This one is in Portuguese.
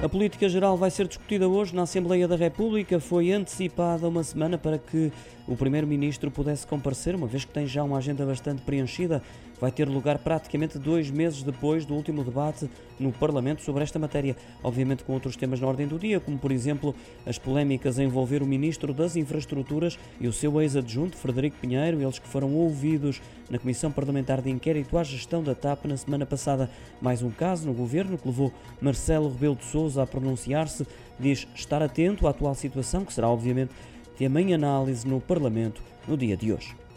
A política geral vai ser discutida hoje na Assembleia da República. Foi antecipada uma semana para que o Primeiro-Ministro pudesse comparecer, uma vez que tem já uma agenda bastante preenchida. Vai ter lugar praticamente dois meses depois do último debate no Parlamento sobre esta matéria. Obviamente com outros temas na ordem do dia, como por exemplo as polémicas a envolver o Ministro das Infraestruturas e o seu ex-adjunto, Frederico Pinheiro, eles que foram ouvidos na Comissão Parlamentar de Inquérito à Gestão da TAP na semana passada. Mais um caso no governo que levou Marcelo Rebelo de Sousa a pronunciar-se, diz estar atento à atual situação, que será obviamente tema em análise no Parlamento no dia de hoje.